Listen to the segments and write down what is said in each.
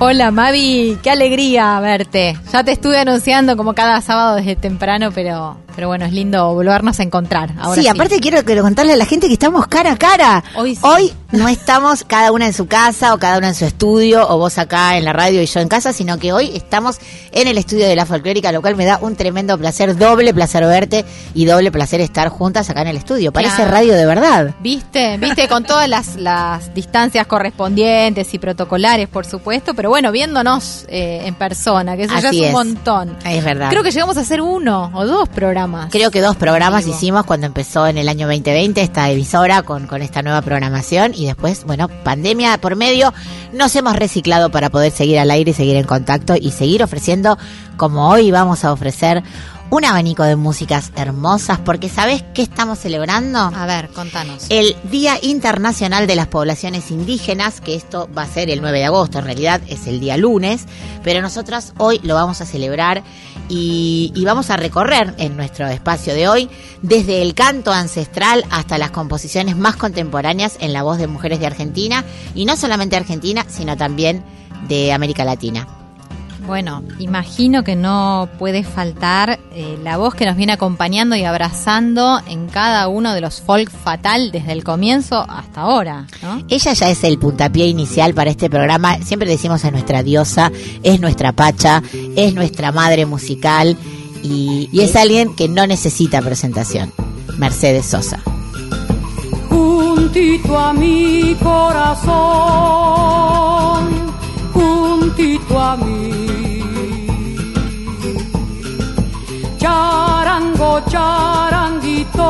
Hola Mavi, qué alegría verte. Ya te estuve anunciando como cada sábado desde temprano, pero, pero bueno, es lindo volvernos a encontrar. Ahora sí, aparte quiero que contarle a la gente que estamos cara a cara. Hoy sí. no estamos cada una en su casa o cada una en su estudio o vos acá en la radio y yo en casa, sino que hoy estamos en el estudio de la folclórica, lo cual me da un tremendo placer, doble placer verte y doble placer estar juntas acá en el estudio. Parece Claro. radio de verdad. ¿Viste? ¿Viste? Con todas las, las distancias correspondientes y protocolares, por supuesto, pero bueno, viéndonos eh, en persona, que eso ya es un es. montón. Es verdad. Creo que llegamos a hacer uno o dos programas. Creo que dos programas Vivo. hicimos cuando empezó en el año 2020 esta emisora con, con esta nueva programación y después, bueno, pandemia por medio, nos hemos reciclado para poder seguir al aire y seguir en contacto y seguir ofreciendo, como hoy vamos a ofrecer, un abanico de músicas hermosas, porque ¿sabes qué estamos celebrando? A ver, contanos. El Día Internacional de las Poblaciones Indígenas, que esto va a ser el 9 de agosto, en realidad es el día lunes, pero nosotras hoy lo vamos a celebrar y, y vamos a recorrer en nuestro espacio de hoy desde el canto ancestral hasta las composiciones más contemporáneas en la voz de mujeres de Argentina, y no solamente Argentina, sino también de América Latina. Bueno, imagino que no puede faltar eh, la voz que nos viene acompañando y abrazando en cada uno de los folk fatal desde el comienzo hasta ahora, ¿no? Ella ya es el puntapié inicial para este programa. Siempre decimos es nuestra diosa, es nuestra pacha, es nuestra madre musical y, y es alguien que no necesita presentación. Mercedes Sosa. juntito a mi corazón, juntito a mí. Charango, charanguito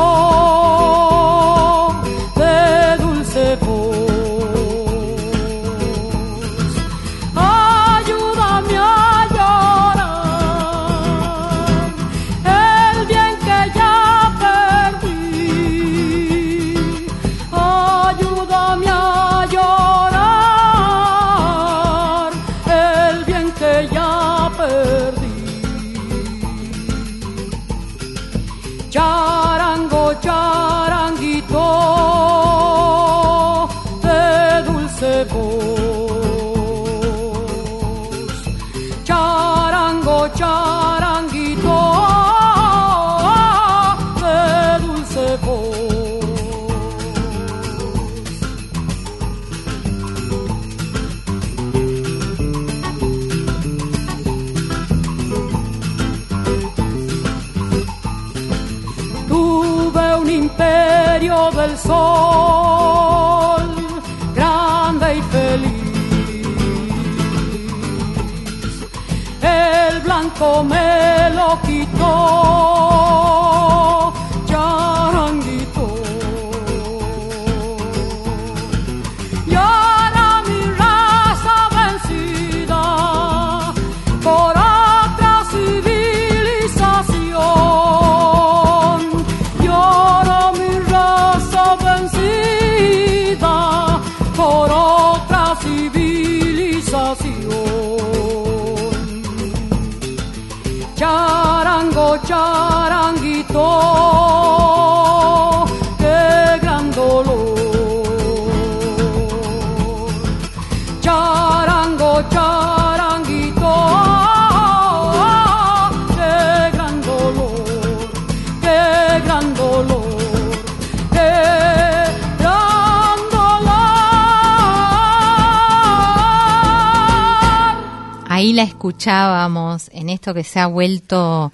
escuchábamos en esto que se ha vuelto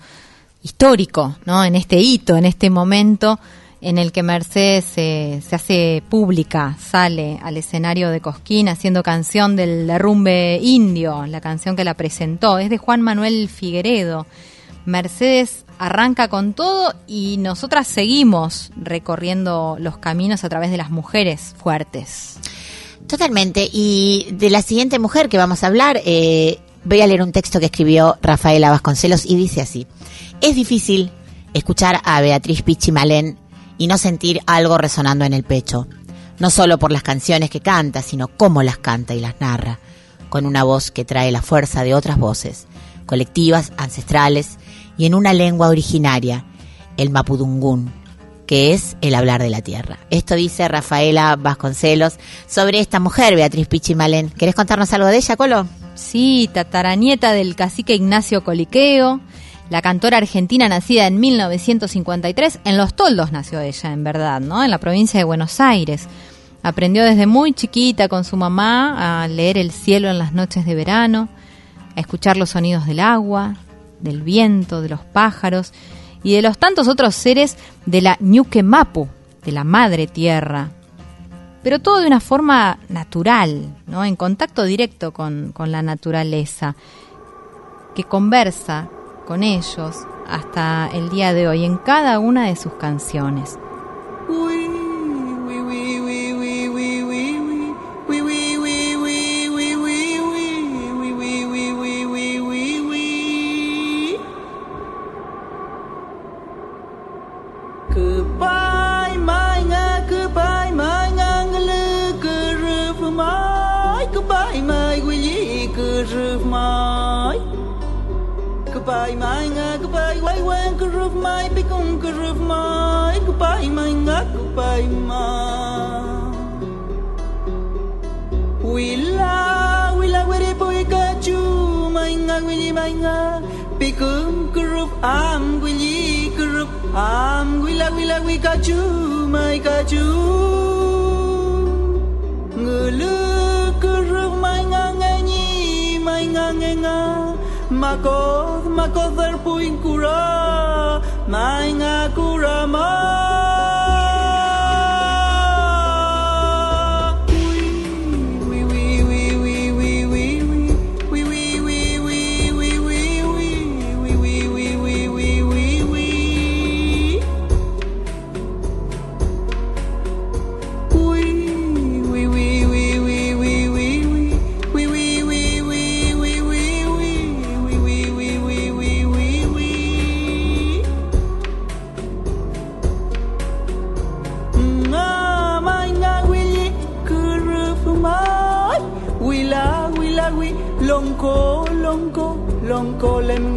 histórico, ¿no? En este hito, en este momento en el que Mercedes se, se hace pública, sale al escenario de Cosquín haciendo canción del derrumbe indio, la canción que la presentó, es de Juan Manuel Figueredo. Mercedes arranca con todo y nosotras seguimos recorriendo los caminos a través de las mujeres fuertes. Totalmente. Y de la siguiente mujer que vamos a hablar, eh, voy a leer un texto que escribió Rafaela Vasconcelos y dice así. Es difícil escuchar a Beatriz Pichimalén y no sentir algo resonando en el pecho. No solo por las canciones que canta, sino cómo las canta y las narra, con una voz que trae la fuerza de otras voces, colectivas, ancestrales y en una lengua originaria, el mapudungún, que es el hablar de la tierra. Esto dice Rafaela Vasconcelos sobre esta mujer, Beatriz Pichimalén. ¿Querés contarnos algo de ella, Colo? Sí, tataranieta del cacique Ignacio Coliqueo, la cantora argentina nacida en 1953. En Los Toldos nació ella, en verdad, ¿no? En la provincia de Buenos Aires. Aprendió desde muy chiquita con su mamá a leer el cielo en las noches de verano, a escuchar los sonidos del agua, del viento, de los pájaros y de los tantos otros seres de la Ñuque Mapu, de la madre tierra. Pero todo de una forma natural, ¿no? en contacto directo con, con la naturaleza, que conversa con ellos hasta el día de hoy en cada una de sus canciones. goodbye my goodbye. Why when curve my become curve my? Goodbye my goodbye my willa willa where boy got you my willy my become curve am willy curve am willa willa we got you my got you. makoth makoth er puin kura main akura main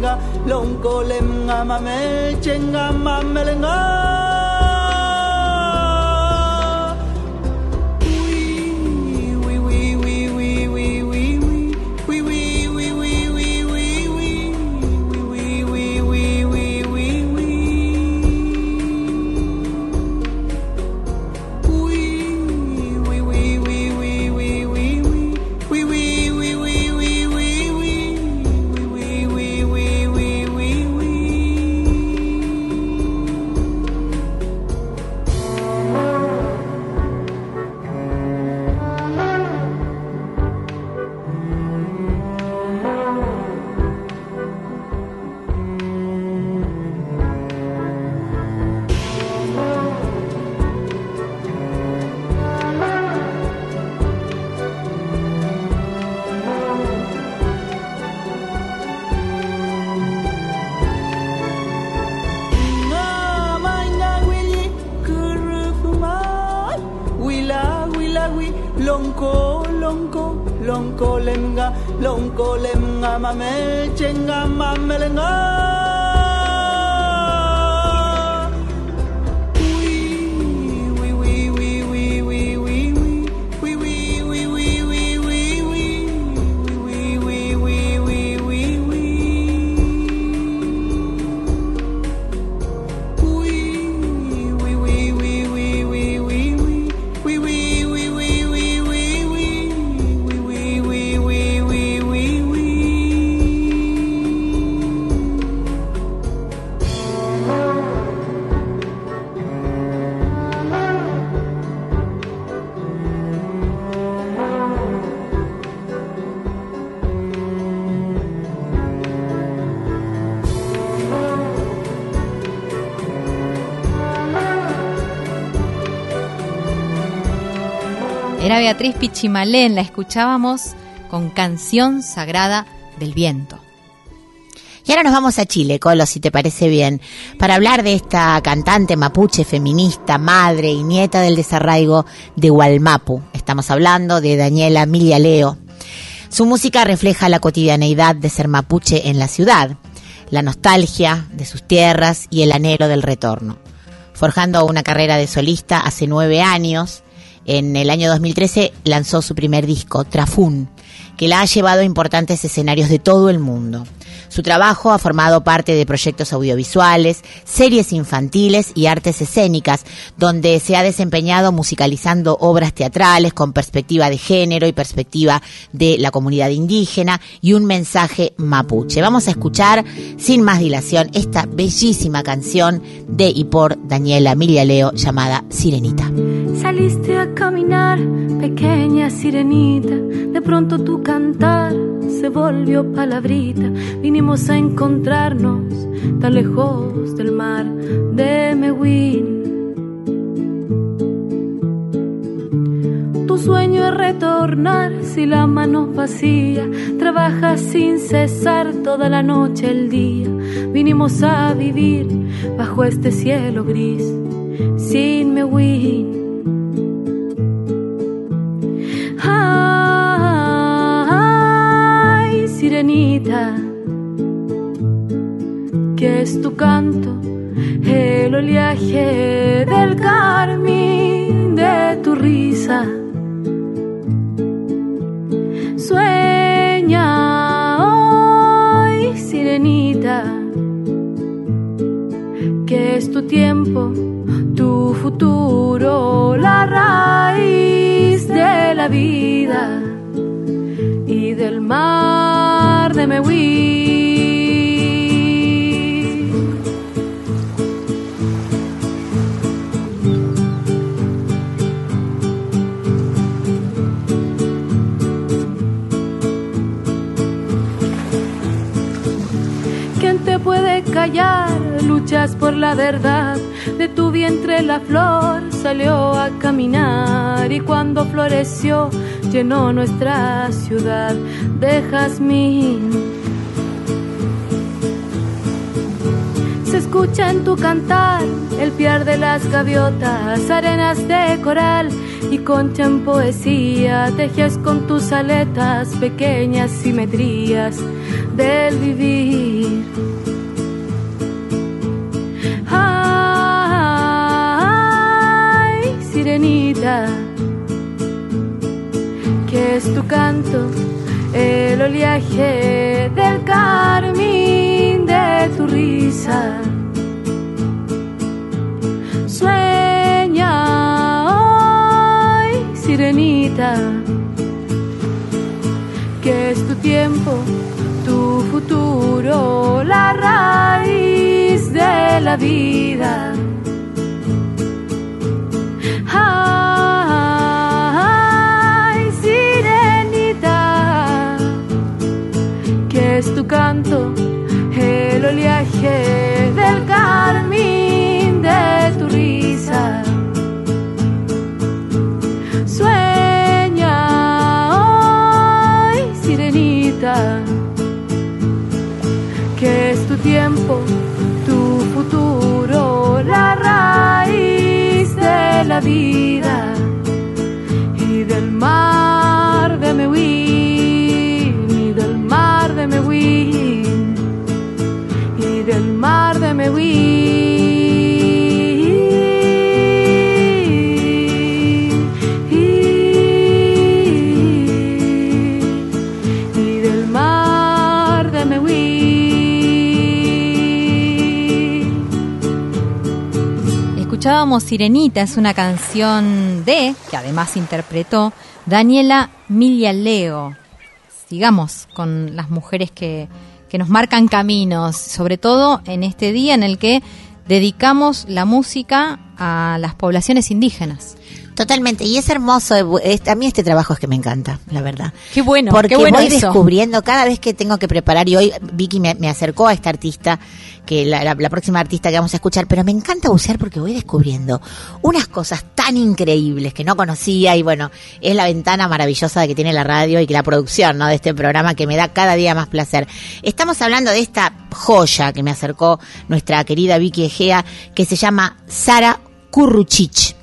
chenga, longko lem ngama me chenga. Beatriz Pichimalén, la escuchábamos con Canción Sagrada del Viento. Y ahora nos vamos a Chile, Colo, si te parece bien, para hablar de esta cantante mapuche feminista, madre y nieta del desarraigo de Hualmapu. Estamos hablando de Daniela Milia Leo. Su música refleja la cotidianeidad de ser mapuche en la ciudad, la nostalgia de sus tierras y el anhelo del retorno. Forjando una carrera de solista hace nueve años, en el año 2013 lanzó su primer disco, Trafún, que la ha llevado a importantes escenarios de todo el mundo. Su trabajo ha formado parte de proyectos audiovisuales, series infantiles y artes escénicas, donde se ha desempeñado musicalizando obras teatrales con perspectiva de género y perspectiva de la comunidad indígena y un mensaje mapuche. Vamos a escuchar, sin más dilación, esta bellísima canción de y por Daniela Emilia Leo llamada Sirenita. Saliste a caminar, pequeña sirenita, de pronto tu cantar se volvió palabrita. Vinimos a encontrarnos tan lejos del mar de Mewin. Tu sueño es retornar si la mano vacía trabaja sin cesar toda la noche el día. Vinimos a vivir bajo este cielo gris sin Mewin. Ay, sirenita, es tu canto, el oleaje del carmín de tu risa. Sueña hoy, sirenita, que es tu tiempo, tu futuro, la raíz de la vida y del mar de Mehuí. Luchas por la verdad. De tu vientre la flor salió a caminar y cuando floreció llenó nuestra ciudad de jazmín. Se escucha en tu cantar el piar de las gaviotas, arenas de coral y concha en poesía. Tejes con tus aletas pequeñas simetrías del vivir. Sirenita, que es tu canto, el oleaje del carmín de tu risa. Sueña hoy, sirenita, que es tu tiempo, tu futuro, la raíz de la vida. El oleaje del carmín de tu risa. Sueña hoy, sirenita, que es tu tiempo, tu futuro, la raíz de la vida y del mar Escuchábamos Sirenita, es una canción de, que además interpretó, Daniela Miglialeo. Sigamos con las mujeres que, que nos marcan caminos, sobre todo en este día en el que dedicamos la música a las poblaciones indígenas. Totalmente, y es hermoso. es- a mí este trabajo es que me encanta, la verdad. Qué bueno, Porque qué bueno voy eso. descubriendo cada vez que tengo que preparar, y hoy Vicky me, me acercó a esta artista, que la, la- la próxima artista que vamos a escuchar, pero me encanta bucear porque voy descubriendo unas cosas tan increíbles que no conocía, y bueno, es la ventana maravillosa que tiene la radio y que la producción ¿no? de este programa que me da cada día más placer. Estamos hablando de esta joya que me acercó nuestra querida Vicky Egea, que se llama Sara Kurruchich.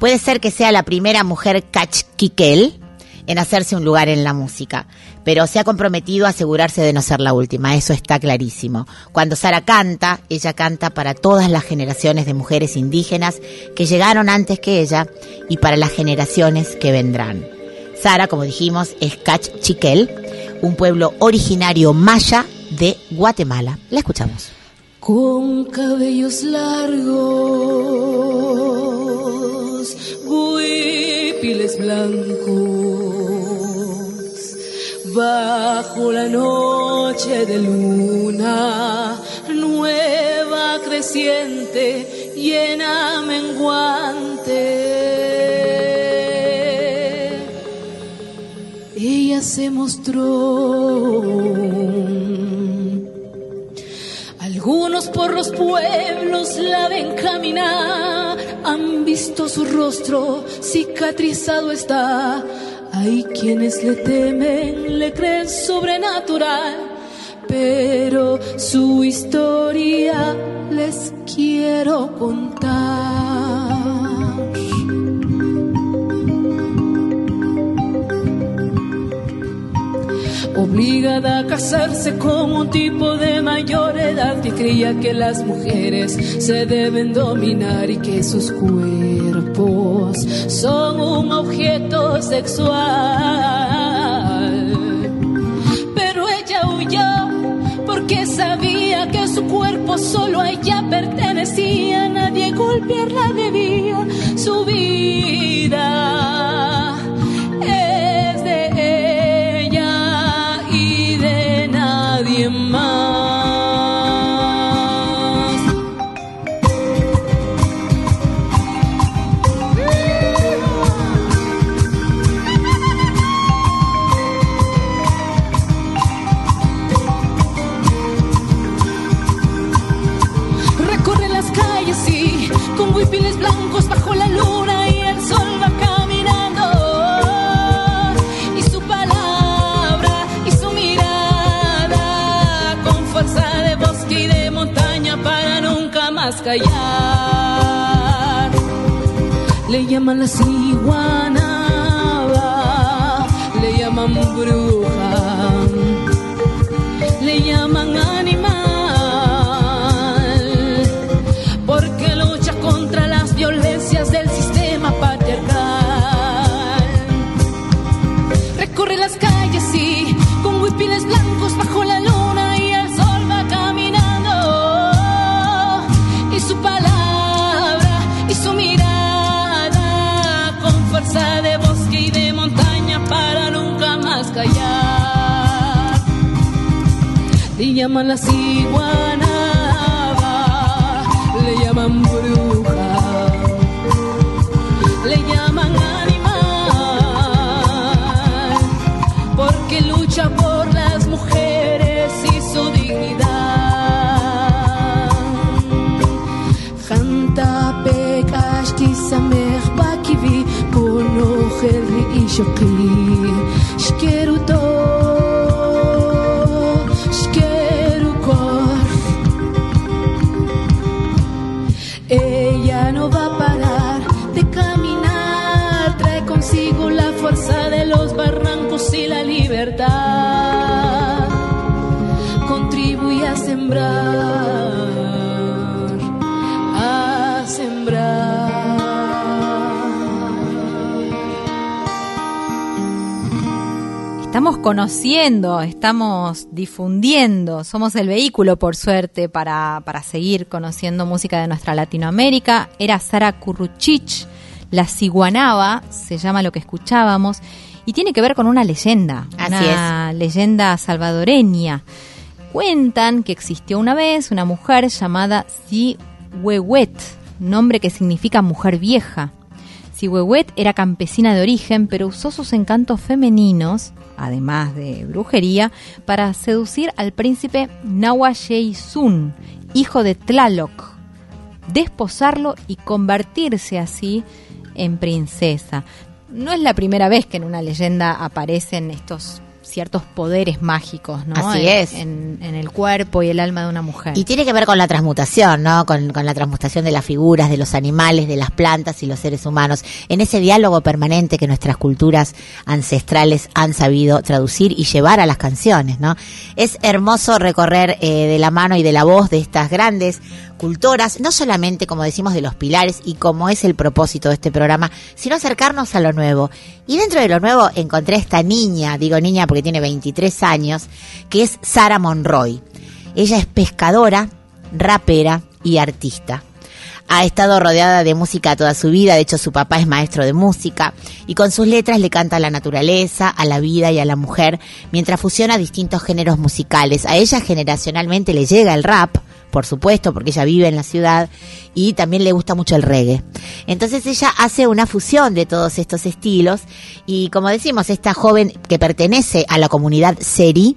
Puede ser que sea la primera mujer cachquiquel en hacerse un lugar en la música, pero se ha comprometido a asegurarse de no ser la última, eso está clarísimo. Cuando Sara canta, ella canta para todas las generaciones de mujeres indígenas que llegaron antes que ella y para las generaciones que vendrán. Sara, como dijimos, es Cachquiquel, un pueblo originario maya de Guatemala. La escuchamos. Con cabellos largos, huipiles blancos, bajo la noche de luna, nueva creciente, llena menguante. Ella se mostró algunos por los pueblos la ven caminar, han visto su rostro cicatrizado está. Hay quienes le temen, le creen sobrenatural, pero su historia les quiero contar. Obligada a casarse con un tipo de mayor edad que creía que las mujeres se deben dominar y que sus cuerpos son un objeto sexual. Pero ella huyó porque sabía que su cuerpo solo a ella pertenecía, nadie golpearla debía su Contribuye a sembrar, a sembrar. Estamos conociendo, estamos difundiendo, somos el vehículo, por suerte, para, para seguir conociendo música de nuestra Latinoamérica. Era Sara Curruchich, la ciguanaba, se llama lo que escuchábamos, y tiene que ver con una leyenda, Así una leyenda salvadoreña. Cuentan que existió una vez una mujer llamada Sihuehuet, nombre que significa mujer vieja. Sihuehuet era campesina de origen, pero usó sus encantos femeninos, además de brujería, para seducir al príncipe Sun, hijo de Tlaloc, desposarlo y convertirse así en princesa. No es la primera vez que en una leyenda aparecen estos ciertos poderes mágicos, ¿no? Así En- es. En, en el cuerpo y el alma de una mujer. Y tiene que ver con la transmutación, ¿no? Con, con la transmutación de las figuras, de los animales, de las plantas y los seres humanos. En ese diálogo permanente que nuestras culturas ancestrales han sabido traducir y llevar a las canciones, ¿no? Es hermoso recorrer eh, de la mano y de la voz de estas grandes cultoras, no solamente, como decimos, de los pilares y como es el propósito de este programa, sino acercarnos a lo nuevo. Y dentro de lo nuevo encontré a esta niña, digo niña porque tiene 23 años, que es Sara Monroy. Ella es pescadora, rapera y artista. Ha estado rodeada de música toda su vida, de hecho su papá es maestro de música y con sus letras le canta a la naturaleza, a la vida y a la mujer, mientras fusiona distintos géneros musicales. A ella generacionalmente le llega el rap, por supuesto, porque ella vive en la ciudad y también le gusta mucho el reggae. Entonces ella hace una fusión de todos estos estilos y como decimos, esta joven que pertenece a la comunidad Seri,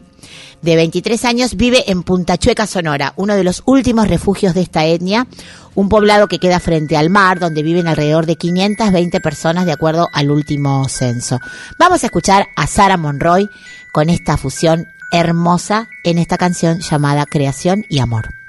de 23 años, vive en Punta Chueca, Sonora, uno de los últimos refugios de esta etnia, un poblado que queda frente al mar, donde viven alrededor de 520 personas de acuerdo al último censo. Vamos a escuchar a Sara Monroy con esta fusión hermosa en esta canción llamada Creación y Amor.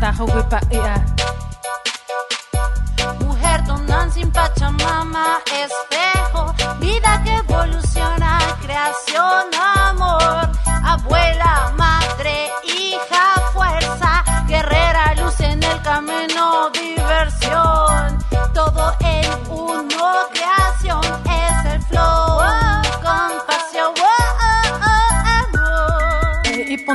Tajo wipa ia Mujer donde sin Pachamama, espejo, vida que evoluciona, creación, amor, abuela, camino, diversión, todo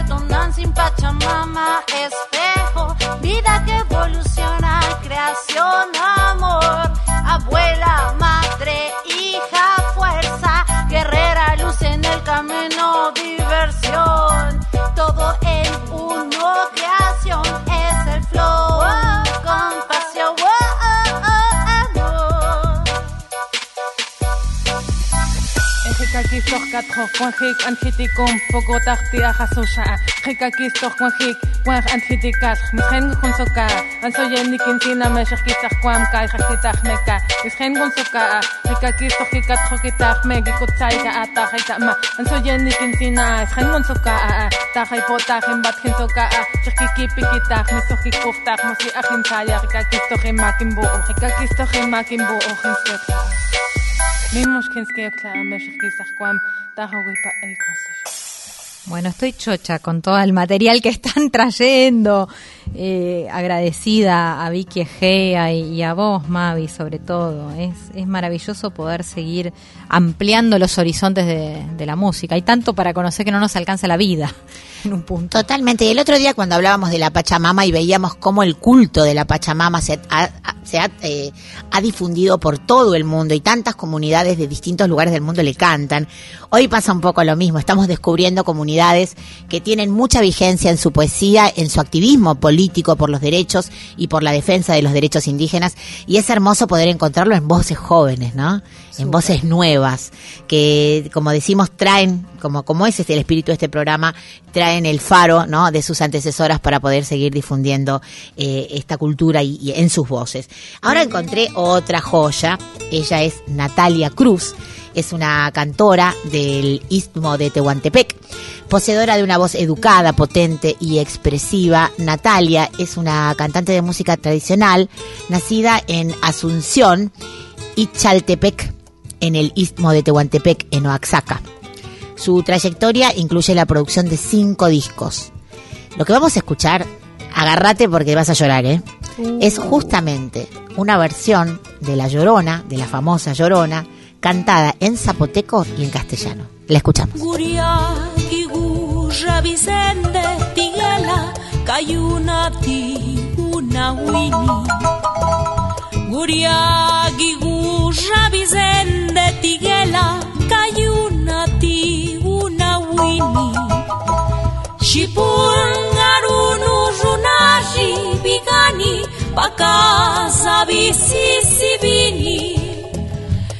donde sin Pachamama, espejo, Xikakistok katjo Juan Jik Anjitikum Poco Tajtia Jasusha Xikakistok Juan Jik Juan Anjitikal Misgen Gunsoka Ansoyeni Quintina Meshach Kitak Juan Kai Jakitak Meka Misgen Gunsoka Xikakistok Jikatjo Kitak Mexico Tsaika Ata Jaitama Ansoyeni Quintina Misgen Gunsoka Tajai Potaj en Bat Ginsoka Xikikipik Kitak Misokikuftak Mosli Ajinsaya Xikakistok Jimakimbo Xikakistok Jimakimbo Ojinsoka Bueno, estoy chocha con todo el material que están trayendo. Eh, agradecida a Vicky Egea y, a vos, Mavi, sobre todo. Es, es maravilloso poder seguir ampliando los horizontes de, de la música. Hay tanto para conocer que no nos alcanza la vida en un punto. Totalmente. Y el otro día cuando hablábamos de la Pachamama y veíamos cómo el culto de la Pachamama se ha, se ha, eh, ha difundido por todo el mundo y tantas comunidades de distintos lugares del mundo le cantan, hoy pasa un poco lo mismo. Estamos descubriendo comunidades que tienen mucha vigencia en su poesía, en su activismo político por los derechos y por la defensa de los derechos indígenas. Y es hermoso poder encontrarlo en voces jóvenes, ¿no? en voces nuevas, que como decimos traen, como, como es este, el espíritu de este programa, traen el faro ¿no? de sus antecesoras para poder seguir difundiendo eh, esta cultura y en sus voces. Ahora encontré otra joya, ella es Natalia Cruz es una cantora del istmo de Tehuantepec. Poseedora de una voz educada, potente y expresiva, Natalia es una cantante de música tradicional nacida en Asunción y Chaltepec en el Istmo de Tehuantepec, en Oaxaca. Su trayectoria incluye la producción de cinco discos. Lo que vamos a escuchar, agárrate porque vas a llorar, ¿eh? Uh. Es justamente una versión de La Llorona, de la famosa Llorona, cantada en zapoteco y en castellano. La escuchamos. Urrabizén de Tiguela, ti una wini. Shipur, Narunu, Runaji, Bigani, Pacasa, Bini.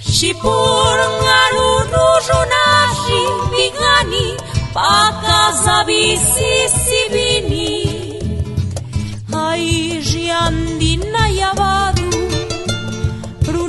Shipur, Narunu, Runaji, Bigani, Pacasa, Bini. Ay, Giandina, Yabá.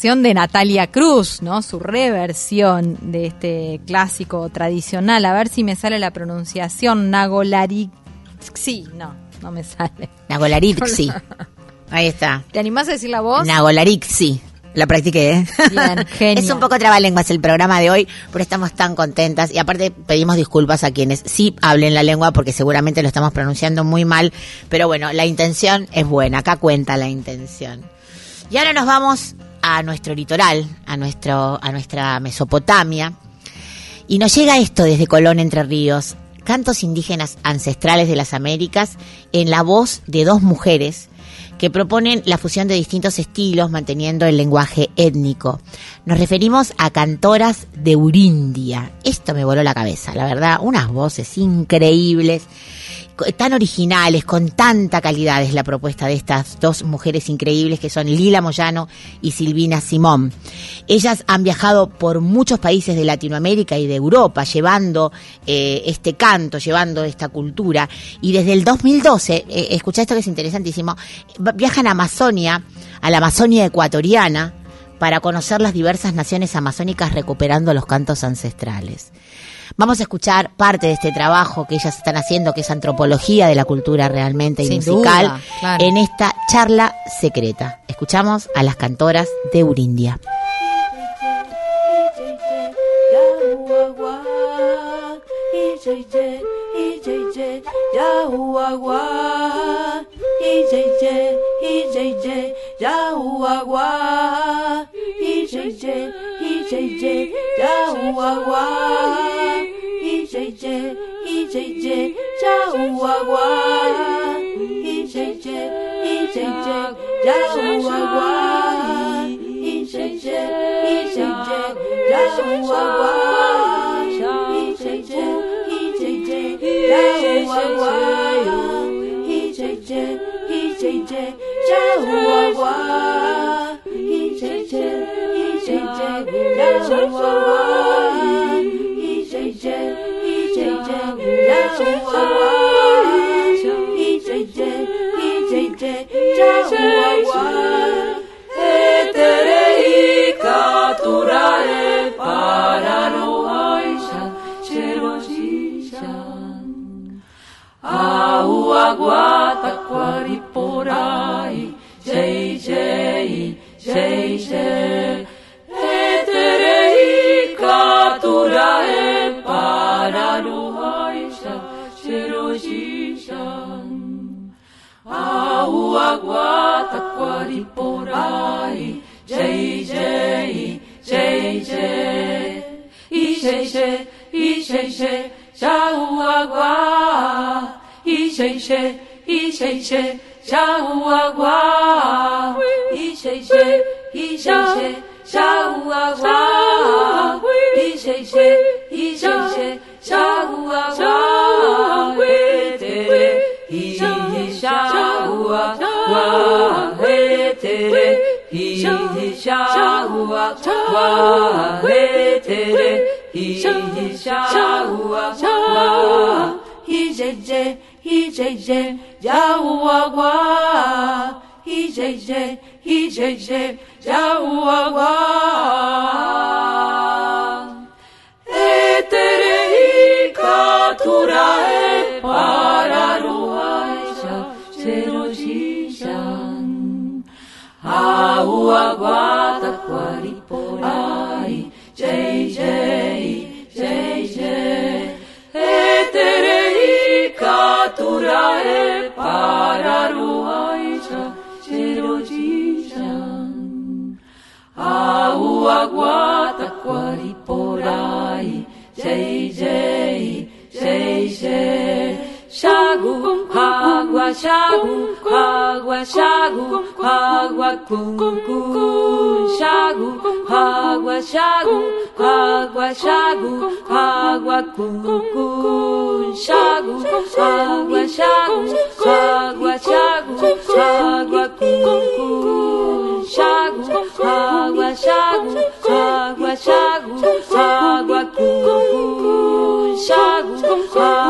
versión de Natalia Cruz, ¿no? Su reversión de este clásico tradicional. A ver si me sale la pronunciación. Nagolarixi. No, no me sale. Nagolarixi. Ahí está. ¿Te animás a decir la voz? Nagolarixi. La practiqué, ¿eh? Bien, genio. Es un poco trabalenguas el programa de hoy, pero estamos tan contentas y aparte pedimos disculpas a quienes sí hablen la lengua porque seguramente lo estamos pronunciando muy mal, pero bueno, la intención es buena, acá cuenta la intención. Y ahora nos vamos a nuestro litoral, a nuestro a nuestra Mesopotamia y nos llega esto desde Colón Entre Ríos, cantos indígenas ancestrales de las Américas en la voz de dos mujeres que proponen la fusión de distintos estilos manteniendo el lenguaje étnico. Nos referimos a cantoras de Urindia. Esto me voló la cabeza, la verdad, unas voces increíbles, tan originales, con tanta calidad es la propuesta de estas dos mujeres increíbles que son Lila Moyano y Silvina Simón. Ellas han viajado por muchos países de Latinoamérica y de Europa llevando eh, este canto, llevando esta cultura. Y desde el 2012, eh, escucha esto que es interesantísimo, viajan a Amazonia, a la Amazonia ecuatoriana, para conocer las diversas naciones amazónicas recuperando los cantos ancestrales. Vamos a escuchar parte de este trabajo que ellas están haciendo, que es antropología de la cultura realmente y musical, duda, claro. en esta charla secreta. Escuchamos a las cantoras de Urindia. 一 jj，叫娃娃。一 jj，一 jj，叫娃娃。一 jj，一 jj，叫娃娃。一 jj，一 jj，叫娃娃。一 jj，一 jj，叫娃娃。一 jj，一 jj，叫娃娃。让我往里一阵阵一阵阵让我往里一阵阵一阵阵让我 Auaguata, Quariporai, Jei, Jei, Jei, Jei, Eterei, Caturae, Pararuaija, Jerodijan, Auaguata, Quariporai, Jei, Jei, Jei, Jei, Chago, água, chago, água, chago, cum, cum, chago, água, chago, água, chago, água, cum, cum, chago, água, chago, água, chago, água, cum, cum, chago, água, chago, água, chago, água, cum, chago, água,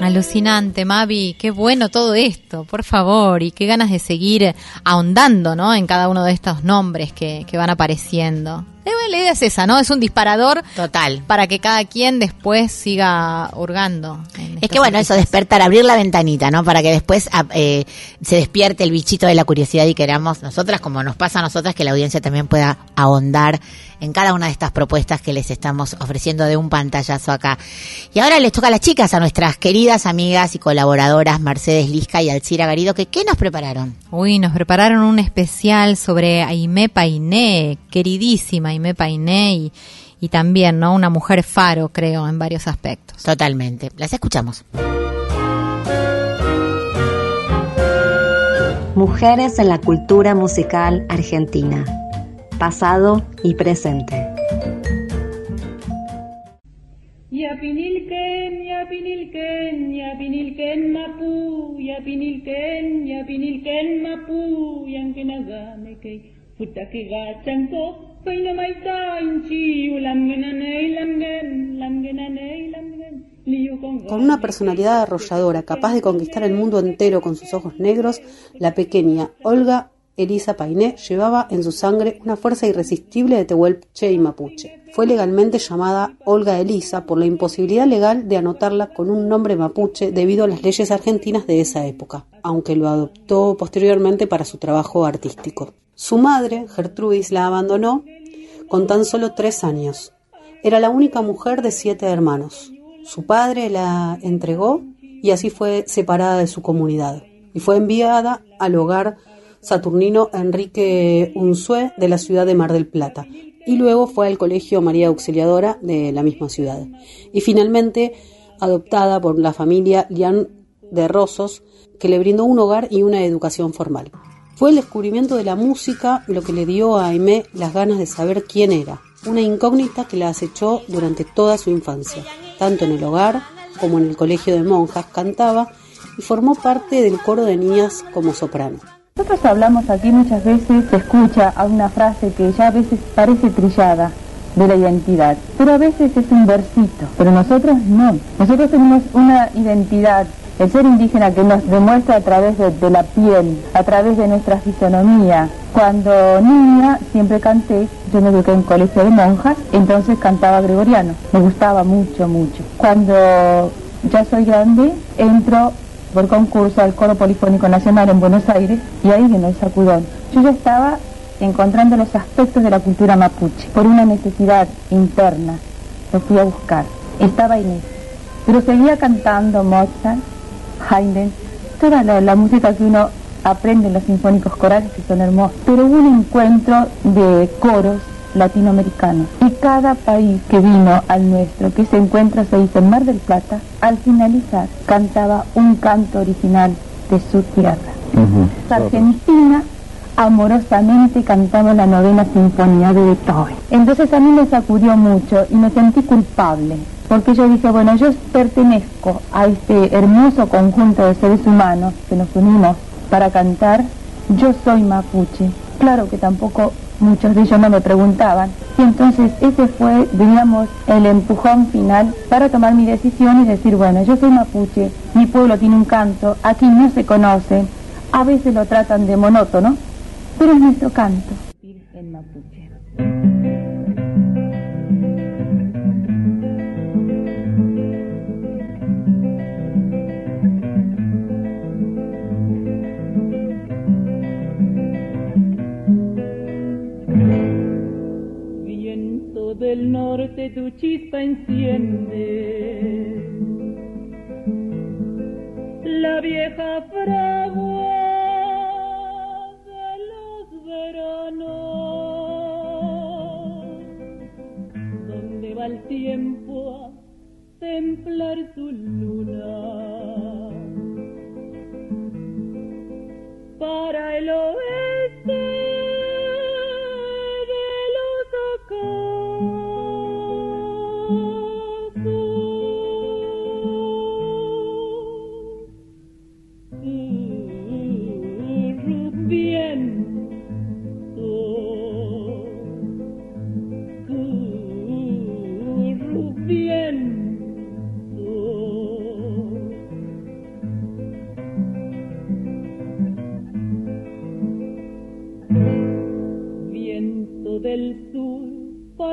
Alucinante, Mavi, qué bueno todo esto, por favor, y qué ganas de seguir ahondando, ¿no? En cada uno de estos nombres que, que van apareciendo. Eh, La idea es esa, ¿no? Es un disparador Total. para que cada quien después siga hurgando. Es que bueno, eso despertar, abrir la ventanita, ¿no? Para que después ah, eh, se despierte el bichito de la curiosidad y queramos nosotras, como nos pasa a nosotras, que la audiencia también pueda ahondar en cada una de estas propuestas que les estamos ofreciendo de un pantallazo acá. Y ahora les toca a las chicas, a nuestras queridas amigas y colaboradoras Mercedes Lisca y Alcira Garido, que ¿qué nos prepararon? Uy, nos prepararon un especial sobre Aimé Painé, queridísima Aimé Painé, y, y también, ¿no? Una mujer faro, creo, en varios aspectos. Totalmente. Las escuchamos. Mujeres en la cultura musical argentina. Pasado y presente. Yapinilken, yapinilken, yapinilken mapu, yapinilken, yapinilken mapu, yankenagame kay futake gachanko, painamaita inchi, ulamgenanei lamgen, lamgenanei lamgen, liu con Con una personalidad arrolladora, capaz de conquistar el mundo entero con sus ojos negros, la pequeña Olga Elisa Painé llevaba en su sangre una fuerza irresistible de tehuelche y mapuche. Fue legalmente llamada Olga Elisa por la imposibilidad legal de anotarla con un nombre mapuche debido a las leyes argentinas de esa época, aunque lo adoptó posteriormente para su trabajo artístico. Su madre, Gertrudis, la abandonó con tan solo tres años. Era la única mujer de siete hermanos. Su padre la entregó y así fue separada de su comunidad y fue enviada al hogar saturnino Enrique Unzué de la ciudad de Mar del Plata y luego fue al colegio María Auxiliadora de la misma ciudad y finalmente adoptada por la familia Lian de Rosos que le brindó un hogar y una educación formal. Fue el descubrimiento de la música lo que le dio a Aimé las ganas de saber quién era, una incógnita que la acechó durante toda su infancia, tanto en el hogar como en el colegio de monjas, cantaba y formó parte del coro de niñas como soprano. Nosotros hablamos aquí muchas veces, se escucha a una frase que ya a veces parece trillada de la identidad, pero a veces es un versito, pero nosotros no. Nosotros tenemos una identidad, el ser indígena que nos demuestra a través de, la piel, a través de nuestra fisonomía. Cuando niña siempre canté, yo me eduqué en colegio de monjas, entonces cantaba gregoriano, me gustaba mucho, mucho. Cuando ya soy grande, entro por concurso al Coro Polifónico Nacional en Buenos Aires y ahí vino el sacudón. Yo ya estaba encontrando los aspectos de la cultura mapuche por una necesidad interna. Lo fui a buscar. Estaba Inés. Pero seguía cantando Mozart, Haydn, toda la, la música que uno aprende en los sinfónicos corales que son hermosos. Pero hubo un encuentro de coros latinoamericanos y cada país que vino al nuestro, que se encuentra, se hizo en Mar del Plata, al finalizar cantaba un canto original de su tierra. Argentina amorosamente cantamos la novena sinfonía de Beethoven. Entonces a mí me sacudió mucho y me sentí culpable, porque yo dije, bueno, yo pertenezco a este hermoso conjunto de seres humanos que nos unimos para cantar, yo soy mapuche. Claro que tampoco muchos de ellos no me preguntaban. Y entonces ese fue, digamos, el empujón final para tomar mi decisión y decir, bueno, yo soy mapuche, mi pueblo tiene un canto, aquí no se conoce, a veces lo tratan de monótono, pero es nuestro canto. Del norte tu chispa enciende. La vieja fragua de los veranos. ¿Dónde va el tiempo templar su luna. Para el oeste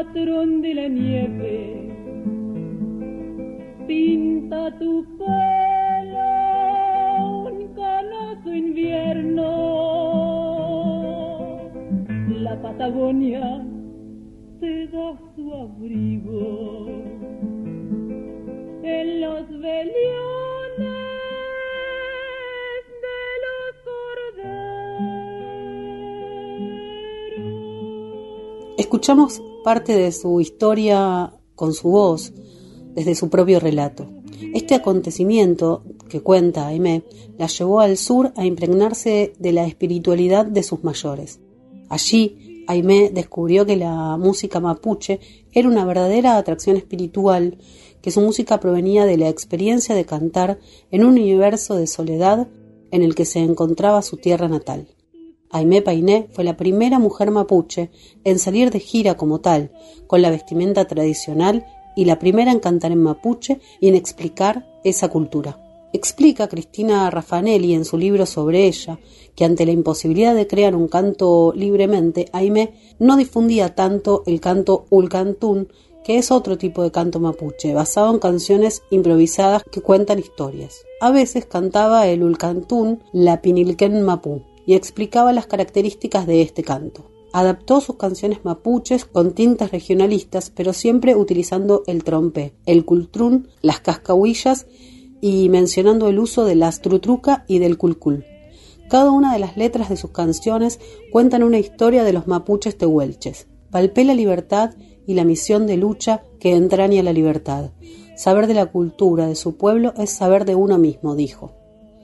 patrón de la nieve, pinta tu pelo un canoso invierno. La Patagonia te da su abrigo en los veliones Escuchamos parte de su historia con su voz, desde su propio relato. Este acontecimiento que cuenta Aimé la llevó al sur a impregnarse de la espiritualidad de sus mayores. Allí, Aimé descubrió que la música mapuche era una verdadera atracción espiritual, que su música provenía de la experiencia de cantar en un universo de soledad en el que se encontraba su tierra natal. Aimé Painé fue la primera mujer mapuche en salir de gira como tal, con la vestimenta tradicional y la primera en cantar en mapuche y en explicar esa cultura. Explica Cristina Raffanelli en su libro sobre ella que ante la imposibilidad de crear un canto libremente, Aimé no difundía tanto el canto ulcantún, que es otro tipo de canto mapuche, basado en canciones improvisadas que cuentan historias. A veces cantaba el ulcantún, la pinilquén mapú, y explicaba las características de este canto. Adaptó sus canciones mapuches con tintas regionalistas, pero siempre utilizando el trompé, el cultrún, las cascahuillas y mencionando el uso de la trutruca y del culcul. Cada una de las letras de sus canciones cuentan una historia de los mapuches tehuelches. Palpé la libertad y la misión de lucha que entraña la libertad. Saber de la cultura de su pueblo es saber de uno mismo, dijo.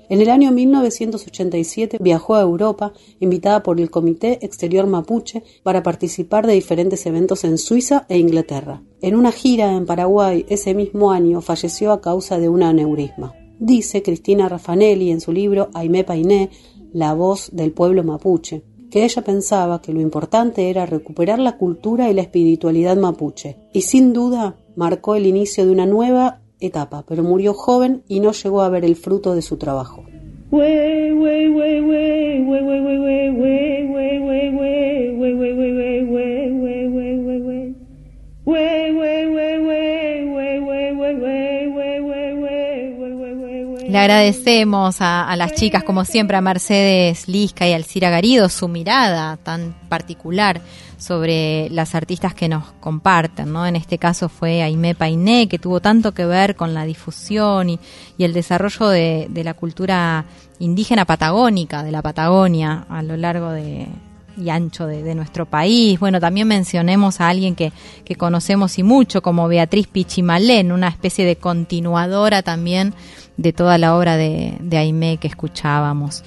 En el año 1987 viajó a Europa, invitada por el Comité Exterior Mapuche, para participar de diferentes eventos en Suiza e Inglaterra. En una gira en Paraguay ese mismo año falleció a causa de un aneurisma. Dice Cristina Raffanelli en su libro Aimé Painé, La voz del pueblo mapuche, que ella pensaba que lo importante era recuperar la cultura y la espiritualidad mapuche, y sin duda marcó el inicio de una nueva etapa, pero murió joven y no llegó a ver el fruto de su trabajo. Le agradecemos a, a, las chicas, como siempre, a Mercedes Lisca y Alcira Garido, su mirada tan particular sobre las artistas que nos comparten, ¿no? En este caso fue Aimé Painé, que tuvo tanto que ver con la difusión y, el desarrollo de, la cultura indígena patagónica, de la Patagonia, a lo largo de, y ancho de, nuestro país. Bueno, también mencionemos a alguien que, conocemos y mucho, como Beatriz Pichimalén, una especie de continuadora también de toda la obra de, de Aimé que escuchábamos.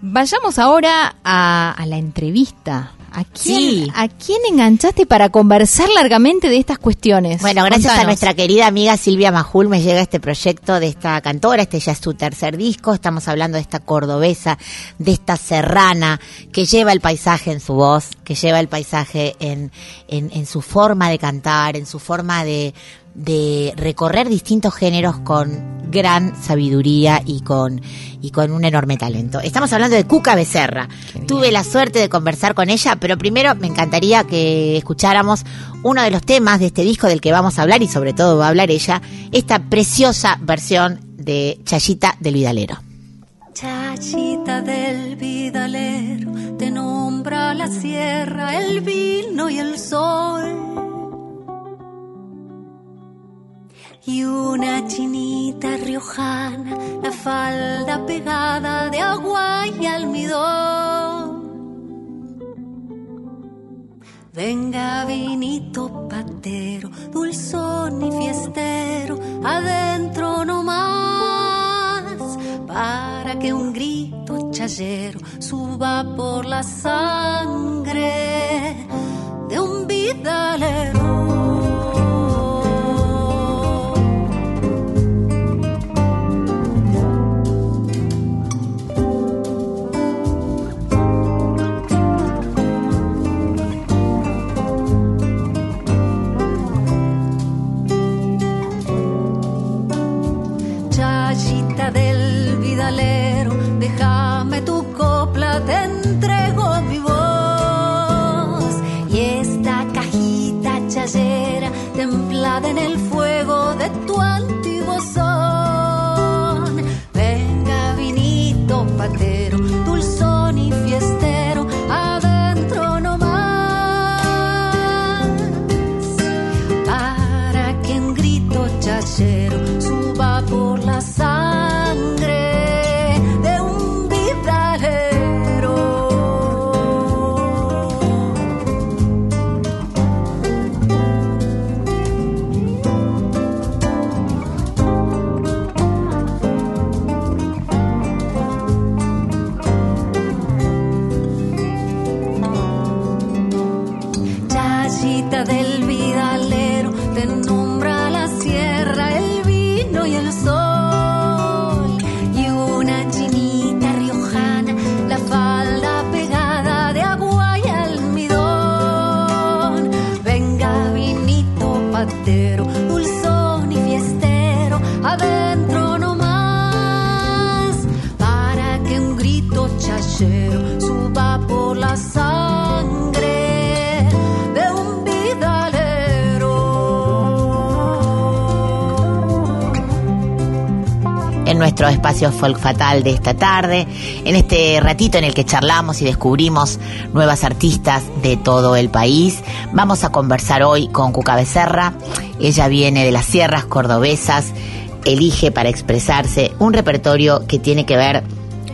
Vayamos ahora a la entrevista. ¿A quién, Sí. ¿A quién enganchaste para conversar largamente de estas cuestiones? Bueno, gracias a nuestra querida amiga Silvia Majul me llega este proyecto de esta cantora, este ya es su tercer disco, estamos hablando de esta cordobesa, de esta serrana, que lleva el paisaje en su voz, que lleva el paisaje en, en, en su forma de cantar, en su forma de, de recorrer distintos géneros con gran sabiduría y con, y con un enorme talento. Estamos hablando de Cuca Becerra. Tuve la suerte de conversar con ella, pero primero me encantaría que escucháramos uno de los temas de este disco del que vamos a hablar y sobre todo va a hablar ella, esta preciosa versión de Chayita del Vidalero. Chachita del vidalero, te nombra la sierra, el vino y el sol. Y una chinita riojana, la falda pegada de agua y almidón. Venga vinito patero, dulzón y fiestero, adentro no más, para que un grito chayero suba por la sangre de un vidalero. Déjame tu copla, te entrego mi voz. Y esta cajita chayera, templada en el fuego espacio folk fatal de esta tarde, en este ratito en el que charlamos y descubrimos nuevas artistas de todo el país. Vamos a conversar hoy con Cuca Becerra. Ella viene de las sierras cordobesas, elige para expresarse un repertorio que tiene que ver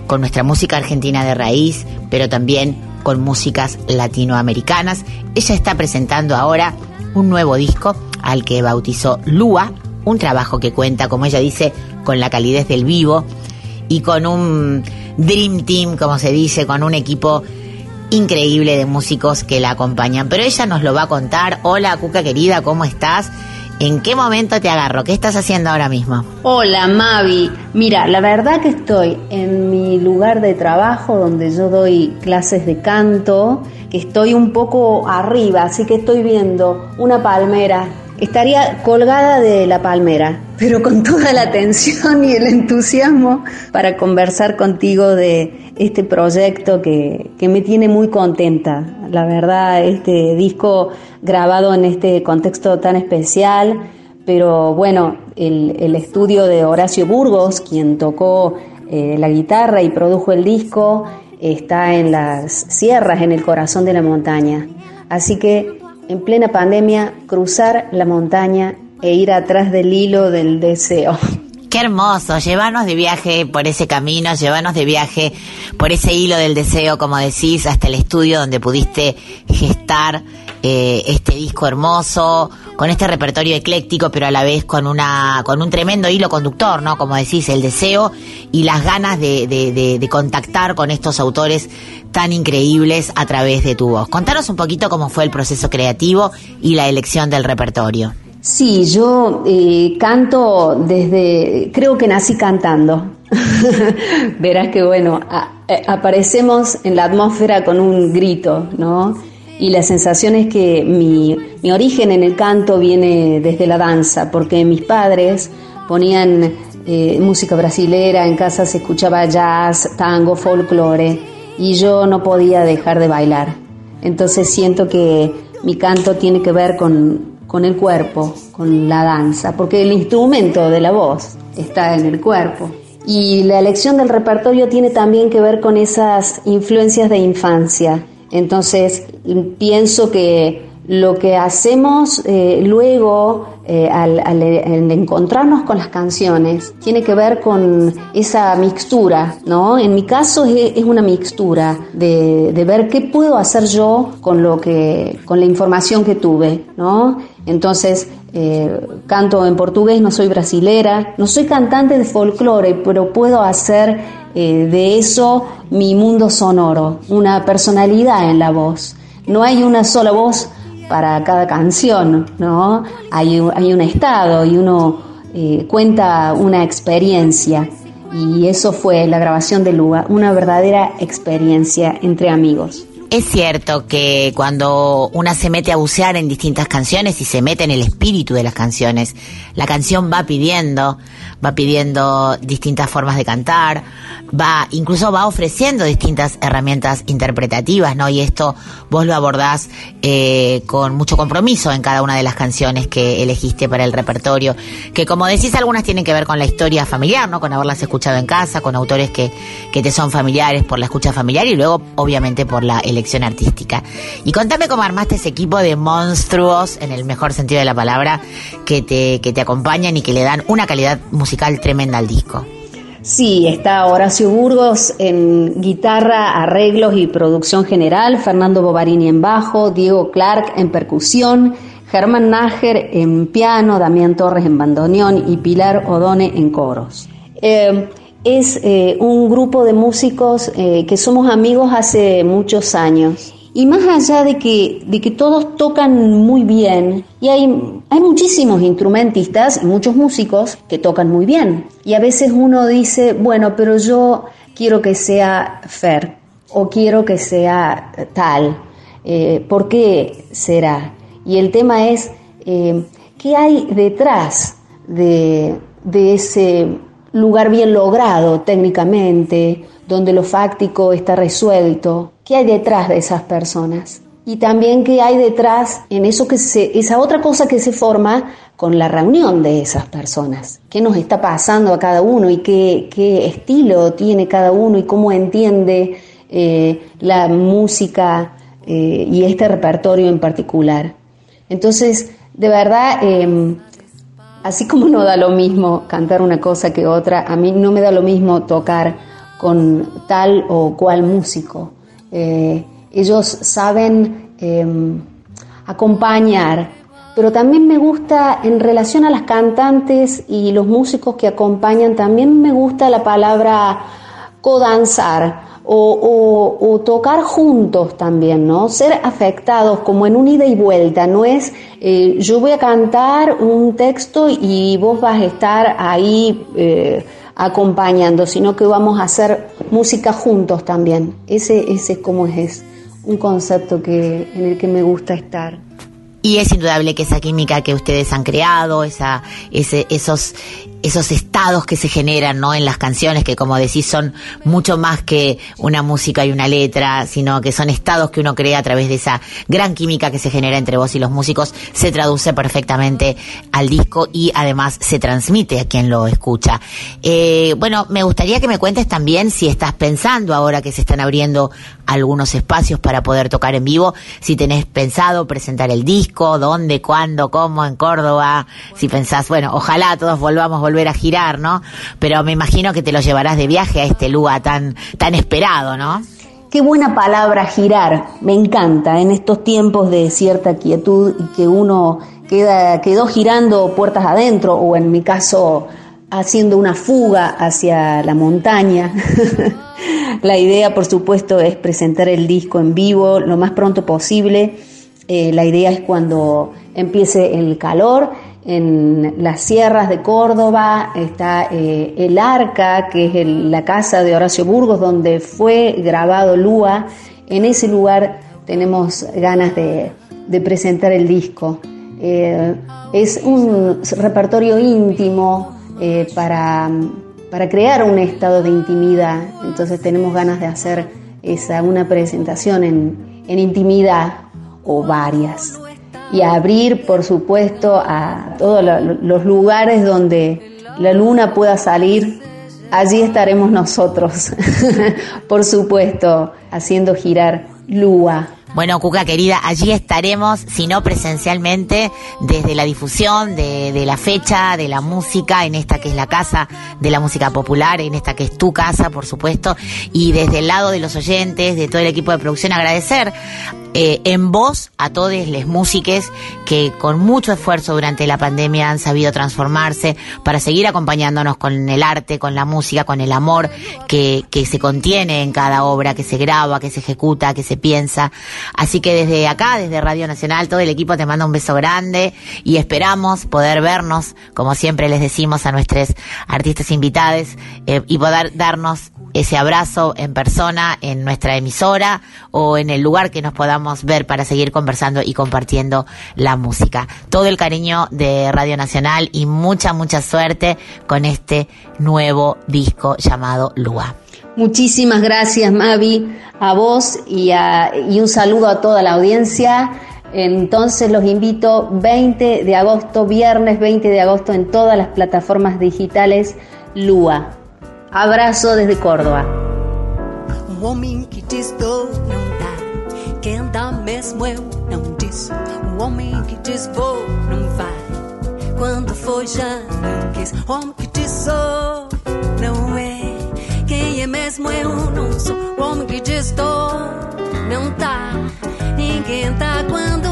con nuestra música argentina de raíz, pero también con músicas latinoamericanas. Ella está presentando ahora un nuevo disco al que bautizó Lua, un trabajo que cuenta, como ella dice, con la calidez del vivo y con un Dream Team, como se dice, con un equipo increíble de músicos que la acompañan. Pero ella nos lo va a contar. Hola, Cuca querida, ¿cómo estás? ¿En qué momento te agarro? ¿Qué estás haciendo ahora mismo? Hola Mavi, mira, la verdad que estoy en mi lugar de trabajo donde yo doy clases de canto, que estoy un poco arriba, así que estoy viendo una palmera. Estaría colgada de la palmera, pero con toda la atención y el entusiasmo para conversar contigo de este proyecto que, que me tiene muy contenta. La verdad, este disco grabado en este contexto tan especial, pero bueno, el, el estudio de Horacio Burgos, quien tocó eh, la guitarra y produjo el disco, está en las sierras, en el corazón de la montaña. Así que en plena pandemia, cruzar la montaña e ir atrás del hilo del deseo. Qué hermoso, llévanos de viaje por ese camino, llévanos de viaje por ese hilo del deseo, como decís, hasta el estudio donde pudiste gestar eh, este disco hermoso, con este repertorio ecléctico, pero a la vez con una, con un tremendo hilo conductor, ¿no? Como decís, el deseo y las ganas de, de, de, de contactar con estos autores tan increíbles a través de tu voz. Contanos un poquito cómo fue el proceso creativo y la elección del repertorio. Sí, yo eh, canto desde, creo que nací cantando. Verás que bueno, a, a, aparecemos en la atmósfera con un grito, ¿no? Y la sensación es que mi, mi origen en el canto viene desde la danza, porque mis padres ponían eh, música brasilera, en casa se escuchaba jazz, tango, folclore, y yo no podía dejar de bailar. Entonces siento que mi canto tiene que ver con, con el cuerpo, con la danza, porque el instrumento de la voz está en el cuerpo. Y la elección del repertorio tiene también que ver con esas influencias de infancia. Entonces pienso que lo que hacemos eh, luego eh, al, encontrarnos con las canciones tiene que ver con esa mixtura, ¿no? En mi caso es, una mixtura de, ver qué puedo hacer yo con lo que, con la información que tuve, ¿no? Entonces eh, canto en portugués, no soy brasilera, no soy cantante de folclore, pero puedo hacer de eso mi mundo sonoro, una personalidad en la voz. No hay una sola voz para cada canción, ¿no? Hay, un- estado y uno eh, cuenta una experiencia. Y eso fue la grabación de Luga, una verdadera experiencia entre amigos. Es cierto que cuando una se mete a bucear en distintas canciones y se mete en el espíritu de las canciones, la canción va pidiendo, va pidiendo distintas formas de cantar, va, incluso va ofreciendo distintas herramientas interpretativas, ¿no? Y esto vos lo abordás eh, con mucho compromiso en cada una de las canciones que elegiste para el repertorio, que como decís, algunas tienen que ver con la historia familiar, ¿no? Con haberlas escuchado en casa, con autores que, que te son familiares por la escucha familiar y luego, obviamente, por la elección artística. Y contame cómo armaste ese equipo de monstruos, en el mejor sentido de la palabra, que te, que te acompañan y que le dan una calidad musical tremenda al disco. Sí, está Horacio Burgos en guitarra, arreglos y producción general, Fernando Bovarini en bajo, Diego Clark en percusión, Germán Nájer en piano, Damián Torres en bandoneón y Pilar Odone en coros. Eh, es eh, un grupo de músicos eh, que somos amigos hace muchos años. Y más allá de que, de que todos tocan muy bien, y hay, hay muchísimos instrumentistas y muchos músicos que tocan muy bien. Y a veces uno dice, bueno, pero yo quiero que sea Fer, o quiero que sea tal. Eh, ¿Por qué será? Y el tema es, ¿qué hay detrás de, de ese lugar bien logrado técnicamente, donde lo fáctico está resuelto? ¿Qué hay detrás de esas personas? Y también qué hay detrás en eso que se, esa otra cosa que se forma con la reunión de esas personas. ¿Qué nos está pasando a cada uno y qué, estilo tiene cada uno y cómo entiende eh, la música eh, y este repertorio en particular? Entonces, de verdad, eh, así como no da lo mismo cantar una cosa que otra, a mí no me da lo mismo tocar con tal o cual músico. Eh, ellos saben eh, acompañar, pero también me gusta en relación a las cantantes y los músicos que acompañan, también me gusta la palabra codanzar. O, tocar juntos también, ¿no? Ser afectados como en un ida y vuelta, no es eh, yo voy a cantar un texto y vos vas a estar ahí eh, acompañando, sino que vamos a hacer música juntos también. Ese, ese es como es, un concepto que, en el que me gusta estar. Y es indudable que esa química que ustedes han creado, esa, ese, esos, esos estados que se generan, ¿no? En las canciones, que como decís son mucho más que una música y una letra, sino que son estados que uno crea a través de esa gran química que se genera entre vos y los músicos, se traduce perfectamente al disco y además se transmite a quien lo escucha. Eh, bueno, me gustaría que me cuentes también si estás pensando ahora que se están abriendo algunos espacios para poder tocar en vivo, si tenés pensado presentar el disco, dónde, cuándo, cómo, en Córdoba, si pensás, bueno, ojalá todos volvamos a volver a girar, ¿no? Pero me imagino que te lo llevarás de viaje a este lugar tan, tan esperado, ¿no? Qué buena palabra girar, me encanta en estos tiempos de cierta quietud y que uno queda, quedó girando puertas adentro o en mi caso haciendo una fuga hacia la montaña. la idea, por supuesto, es presentar el disco en vivo lo más pronto posible. Eh, la idea es cuando empiece el calor. En las sierras de Córdoba está eh, el Arca, que es el- la casa de Horacio Burgos, donde fue grabado Lua. En ese lugar tenemos ganas de, de presentar el disco. Eh, es un repertorio íntimo eh, para, para crear un estado de intimidad. Entonces tenemos ganas de hacer esa, una presentación en, en intimidad o varias. Y abrir, por supuesto, a todos lo- los lugares donde la luna pueda salir. Allí estaremos nosotros, por supuesto, haciendo girar Lua. Bueno, Cuca querida, allí estaremos, si no presencialmente, desde la difusión de la fecha, de la música, en esta que es la casa de la música popular, en esta que es tu casa, por supuesto, y desde el lado de los oyentes, de todo el equipo de producción, agradecer eh, en voz a todos les músiques que con mucho esfuerzo durante la pandemia han sabido transformarse para seguir acompañándonos con el arte, con la música, con el amor que, que se contiene en cada obra, que se graba, que se ejecuta, que se piensa. Así que desde acá, desde Radio Nacional, todo el equipo te manda un beso grande y esperamos poder vernos, como siempre les decimos a nuestros artistas invitados, eh, y poder darnos ese abrazo en persona en nuestra emisora o en el lugar que nos podamos ver para seguir conversando y compartiendo la música. Todo el cariño de Radio Nacional y mucha, mucha suerte con este nuevo disco llamado Lua. Muchísimas gracias, Mavi, a vos y, a- y un saludo a toda la audiencia. Entonces los invito 20 de agosto, viernes 20 de agosto en todas las plataformas digitales Lua. Abrazo desde Córdoba. Um homem que diz dou não dá. Quem dá mesmo eu não diz. Um homem que diz vou não vai. Quando foi já não quis. Homem que diz sou não é. Quem é mesmo eu não sou. Homem que diz dou não tá. Ninguém tá quando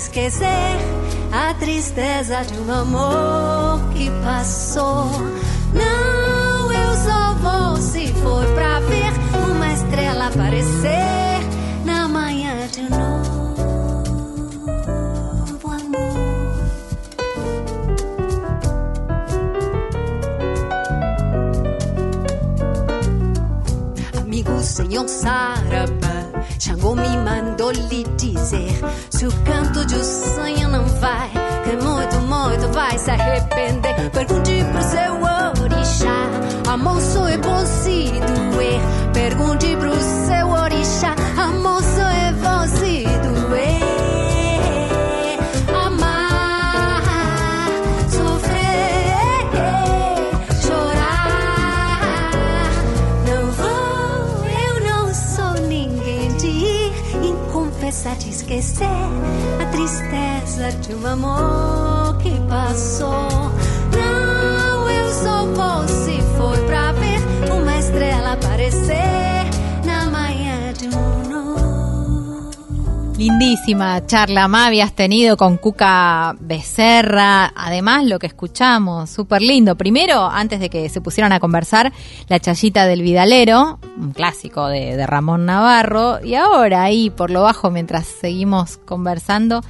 esquecer a tristeza de um amor que passou. Não, eu só vou se for pra ver uma estrela aparecer na manhã de novo, amor. Amigo senhor Saraba Se o canto de sonho não vai Que muito, muito vai se arrepender. Pergunte pro seu orixá Amoço é bom se doer. Pergunte pro seu esquecer a tristeza de um amor que passou. Não, eu só vou se for pra ver uma estrela aparecer Lindísima charla, Mavi, has tenido con Cuca Becerra. Además, lo que escuchamos, súper lindo. Primero, antes de que se pusieran a conversar, La Chayita del Vidalero, un clásico de, de Ramón Navarro. Y ahora, ahí por lo bajo, mientras seguimos conversando,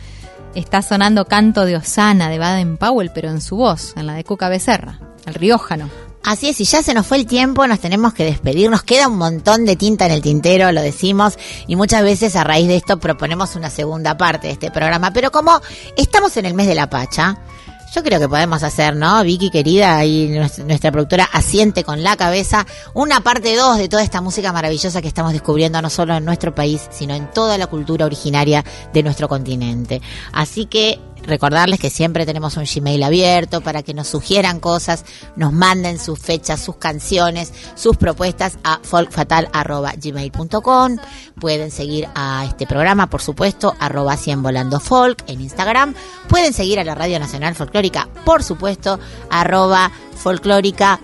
está sonando Canto de Osana de Baden Powell, pero en su voz, en la de Cuca Becerra, el riójano. Así es, y ya se nos fue el tiempo, nos tenemos que despedir, nos queda un montón de tinta en el tintero, lo decimos, y muchas veces a raíz de esto proponemos una segunda parte de este programa, pero como estamos en el mes de la Pacha, yo creo que podemos hacer, ¿no? Vicky querida y nuestra, productora asiente con la cabeza una parte 2 de toda esta música maravillosa que estamos descubriendo no solo en nuestro país, sino en toda la cultura originaria de nuestro continente. Así que recordarles que siempre tenemos un Gmail abierto para que nos sugieran cosas, nos manden sus fechas, sus canciones, sus propuestas a folkfatal.gmail.com. Pueden seguir a este programa, por supuesto, arroba 100 volando folk en Instagram. Pueden seguir a la Radio Nacional Folclórica, por supuesto, arroba folclórica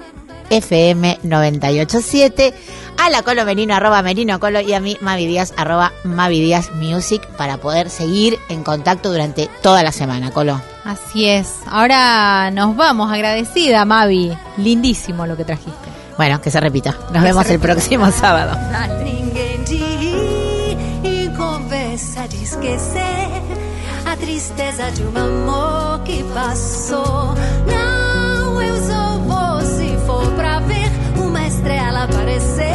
FM 987, a la Colo Merino, arroba Merino Colo, y a mí, Mavi Díaz, arroba Mavi Díaz Music, para poder seguir en contacto durante toda la semana, Colo. Así es. Ahora nos vamos, agradecida, Mavi. Lindísimo lo que trajiste. Bueno, que se repita. Nos vemos el próximo sábado. A tristeza de um amor que passou. Não, eu